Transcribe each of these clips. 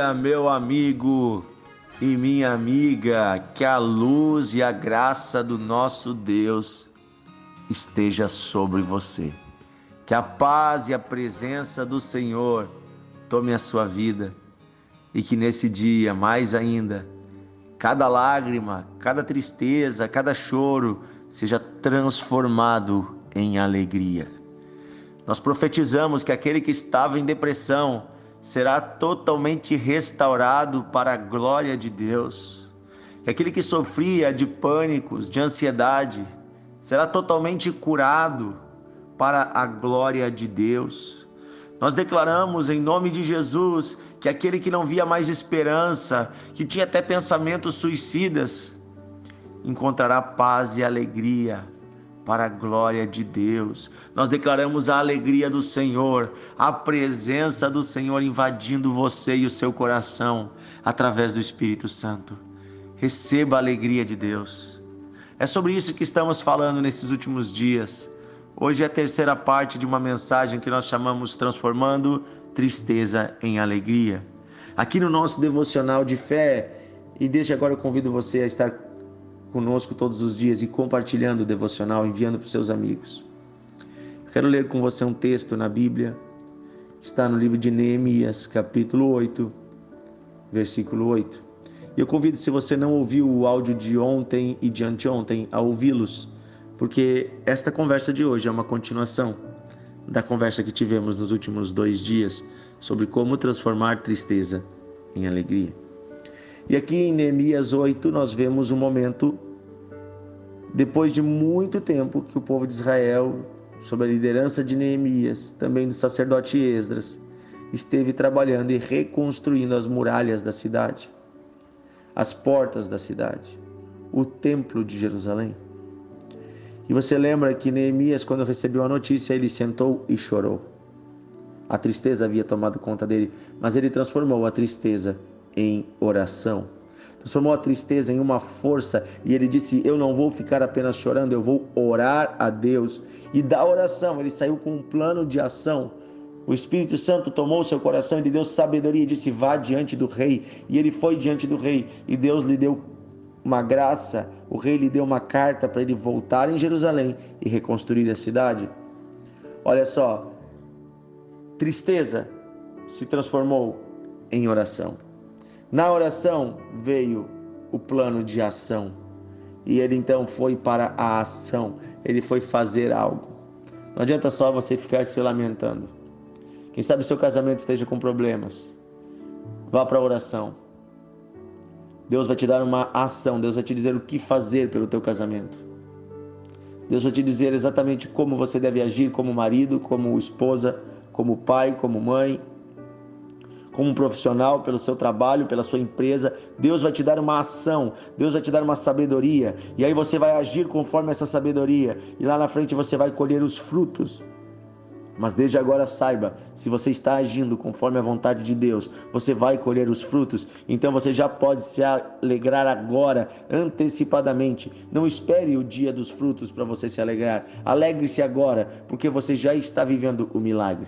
dia, meu amigo e minha amiga. Que a luz e a graça do nosso Deus esteja sobre você. Que a paz e a presença do Senhor tome a sua vida e que nesse dia, mais ainda, cada lágrima, cada tristeza, cada choro seja transformado em alegria. Nós profetizamos que aquele que estava em depressão será totalmente restaurado para a glória de Deus. Que aquele que sofria de pânicos, de ansiedade, será totalmente curado para a glória de Deus. Nós declaramos em nome de Jesus que aquele que não via mais esperança, que tinha até pensamentos suicidas, encontrará paz e alegria para a glória de Deus. Nós declaramos a alegria do Senhor, a presença do Senhor invadindo você e o seu coração através do Espírito Santo. Receba a alegria de Deus. É sobre isso que estamos falando nesses últimos dias. Hoje é a terceira parte de uma mensagem que nós chamamos Transformando Tristeza em Alegria. Aqui no nosso devocional de fé, e desde agora eu convido você a estar conosco todos os dias e compartilhando o devocional, enviando para os seus amigos. Eu quero ler com você um texto na Bíblia, que está no livro de Neemias, capítulo 8, versículo 8. E eu convido, se você não ouviu o áudio de ontem e de anteontem, a ouvi-los porque esta conversa de hoje é uma continuação da conversa que tivemos nos últimos dois dias sobre como transformar tristeza em alegria. E aqui em Neemias 8 nós vemos um momento, depois de muito tempo, que o povo de Israel, sob a liderança de Neemias, também do sacerdote Esdras, esteve trabalhando e reconstruindo as muralhas da cidade, as portas da cidade, o templo de Jerusalém. E você lembra que Neemias, quando recebeu a notícia, ele sentou e chorou. A tristeza havia tomado conta dele, mas ele transformou a tristeza em oração. Transformou a tristeza em uma força e ele disse: Eu não vou ficar apenas chorando, eu vou orar a Deus. E da oração, ele saiu com um plano de ação. O Espírito Santo tomou seu coração e lhe deu sabedoria e disse: Vá diante do rei. E ele foi diante do rei e Deus lhe deu uma graça, o rei lhe deu uma carta para ele voltar em Jerusalém e reconstruir a cidade. Olha só, tristeza se transformou em oração. Na oração veio o plano de ação. E ele então foi para a ação, ele foi fazer algo. Não adianta só você ficar se lamentando. Quem sabe seu casamento esteja com problemas. Vá para a oração. Deus vai te dar uma ação, Deus vai te dizer o que fazer pelo teu casamento. Deus vai te dizer exatamente como você deve agir como marido, como esposa, como pai, como mãe, como profissional, pelo seu trabalho, pela sua empresa. Deus vai te dar uma ação, Deus vai te dar uma sabedoria, e aí você vai agir conforme essa sabedoria, e lá na frente você vai colher os frutos mas desde agora saiba, se você está agindo conforme a vontade de Deus, você vai colher os frutos. Então você já pode se alegrar agora, antecipadamente. Não espere o dia dos frutos para você se alegrar. Alegre-se agora, porque você já está vivendo o milagre.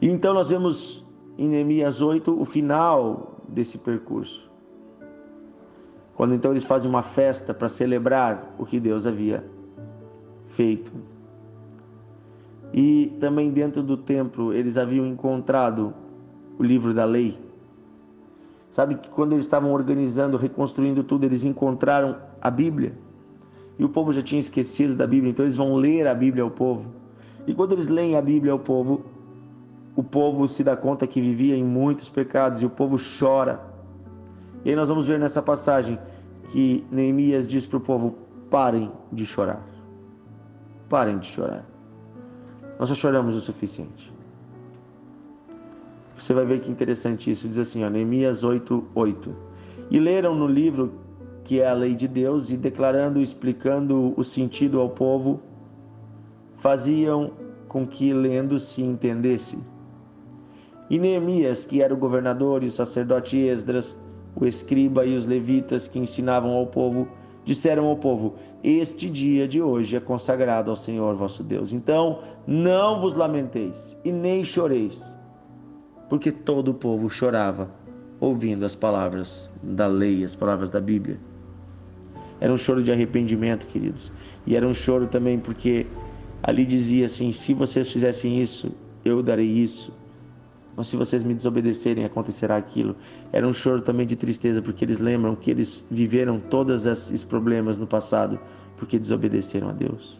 E então nós vemos em Neemias 8 o final desse percurso. Quando então eles fazem uma festa para celebrar o que Deus havia feito e também dentro do templo eles haviam encontrado o livro da lei. Sabe que quando eles estavam organizando, reconstruindo tudo, eles encontraram a Bíblia. E o povo já tinha esquecido da Bíblia, então eles vão ler a Bíblia ao povo. E quando eles leem a Bíblia ao povo, o povo se dá conta que vivia em muitos pecados e o povo chora. E aí nós vamos ver nessa passagem que Neemias diz para o povo: parem de chorar. Parem de chorar. Nós já choramos o suficiente. Você vai ver que interessante isso. Diz assim, ó, Neemias 8, 8. E leram no livro que é a lei de Deus e declarando, explicando o sentido ao povo, faziam com que lendo se entendesse. E Neemias, que era o governador, e o sacerdote Esdras, o escriba e os levitas que ensinavam ao povo, disseram ao povo: Este dia de hoje é consagrado ao Senhor vosso Deus. Então não vos lamenteis e nem choreis. porque todo o povo chorava ouvindo as palavras da lei, as palavras da Bíblia. Era um choro de arrependimento, queridos. E era um choro também porque ali dizia assim: se vocês fizessem isso, eu darei isso. Mas se vocês me desobedecerem, acontecerá aquilo. Era um choro também de tristeza, porque eles lembram que eles viveram todos esses problemas no passado porque desobedeceram a Deus.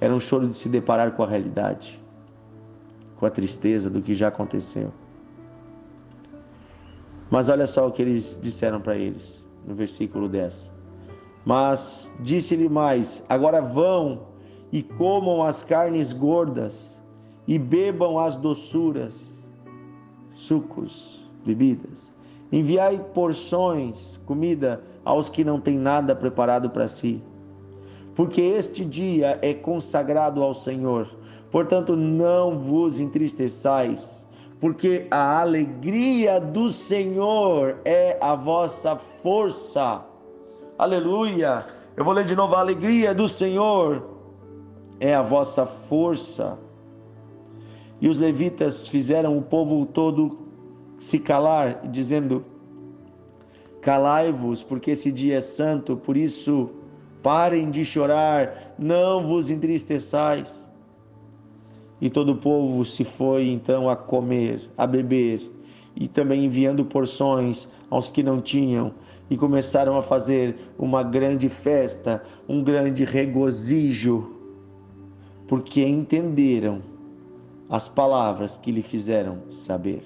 Era um choro de se deparar com a realidade, com a tristeza do que já aconteceu. Mas olha só o que eles disseram para eles, no versículo 10. Mas disse-lhe mais: Agora vão e comam as carnes gordas e bebam as doçuras, sucos, bebidas. Enviai porções, comida aos que não têm nada preparado para si. Porque este dia é consagrado ao Senhor. Portanto, não vos entristeçais, porque a alegria do Senhor é a vossa força. Aleluia! Eu vou ler de novo: a alegria do Senhor é a vossa força. E os levitas fizeram o povo todo se calar, dizendo: Calai-vos, porque esse dia é santo, por isso parem de chorar, não vos entristeçais. E todo o povo se foi então a comer, a beber, e também enviando porções aos que não tinham, e começaram a fazer uma grande festa, um grande regozijo, porque entenderam as palavras que lhe fizeram saber.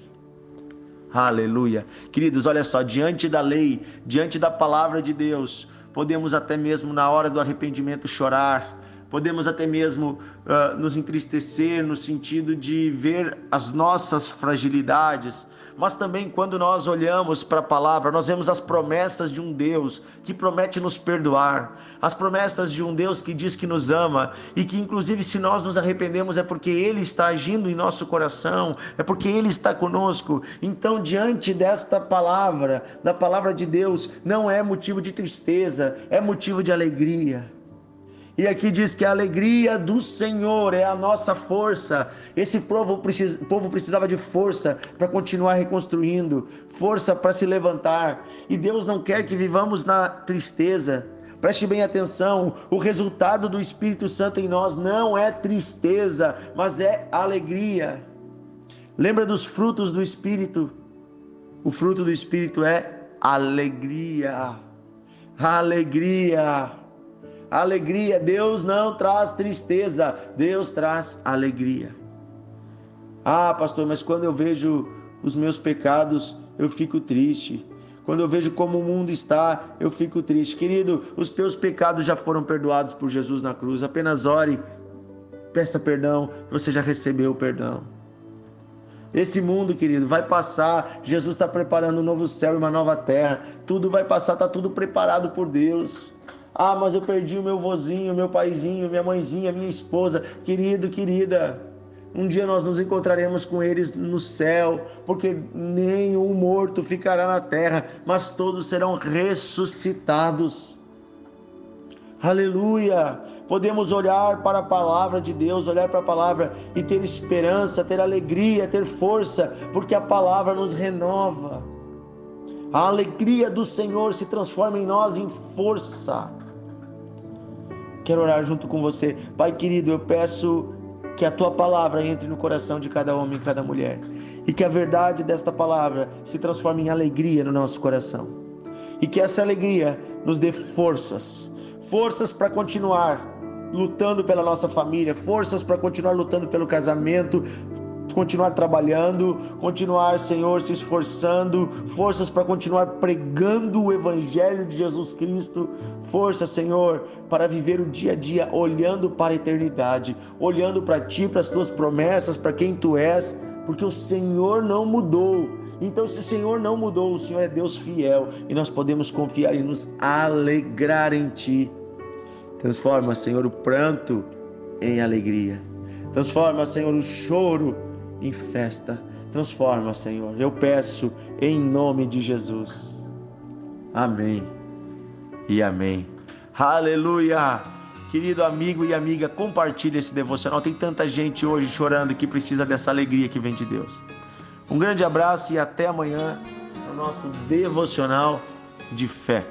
Aleluia. Queridos, olha só, diante da lei, diante da palavra de Deus, podemos até mesmo na hora do arrependimento chorar, podemos até mesmo uh, nos entristecer no sentido de ver as nossas fragilidades, mas também quando nós olhamos para a palavra, nós vemos as promessas de um Deus que promete nos perdoar, as promessas de um Deus que diz que nos ama e que, inclusive, se nós nos arrependemos, é porque Ele está agindo em nosso coração, é porque Ele está conosco. Então, diante desta palavra, da palavra de Deus, não é motivo de tristeza, é motivo de alegria. E aqui diz que a alegria do Senhor é a nossa força. Esse povo, precis, povo precisava de força para continuar reconstruindo, força para se levantar. E Deus não quer que vivamos na tristeza. Preste bem atenção: o resultado do Espírito Santo em nós não é tristeza, mas é alegria. Lembra dos frutos do Espírito? O fruto do Espírito é alegria. Alegria alegria. Deus não traz tristeza, Deus traz alegria. Ah, pastor, mas quando eu vejo os meus pecados, eu fico triste. Quando eu vejo como o mundo está, eu fico triste. Querido, os teus pecados já foram perdoados por Jesus na cruz. Apenas ore, peça perdão, você já recebeu o perdão. Esse mundo, querido, vai passar. Jesus está preparando um novo céu e uma nova terra. Tudo vai passar, está tudo preparado por Deus. Ah, mas eu perdi o meu vozinho, meu paizinho, minha mãezinha, minha esposa. Querido, querida, um dia nós nos encontraremos com eles no céu, porque nenhum morto ficará na terra, mas todos serão ressuscitados. Aleluia! Podemos olhar para a palavra de Deus, olhar para a palavra e ter esperança, ter alegria, ter força, porque a palavra nos renova. A alegria do Senhor se transforma em nós em força. Quero orar junto com você. Pai querido, eu peço que a tua palavra entre no coração de cada homem e cada mulher. E que a verdade desta palavra se transforme em alegria no nosso coração. E que essa alegria nos dê forças forças para continuar lutando pela nossa família, forças para continuar lutando pelo casamento, continuar trabalhando, continuar, Senhor, se esforçando, forças para continuar pregando o Evangelho de Jesus Cristo, força, Senhor, para viver o dia a dia olhando para a eternidade, olhando para Ti, para as Tuas promessas, para quem Tu és, porque o Senhor não mudou. Então, se o Senhor não mudou, o Senhor é Deus fiel e nós podemos confiar e nos alegrar em Ti. Transforma, Senhor, o pranto em alegria. Transforma, Senhor, o choro em festa. Transforma, Senhor. Eu peço em nome de Jesus. Amém e amém. Aleluia! Querido amigo e amiga, compartilhe esse devocional. Tem tanta gente hoje chorando que precisa dessa alegria que vem de Deus. Um grande abraço e até amanhã no nosso devocional de fé.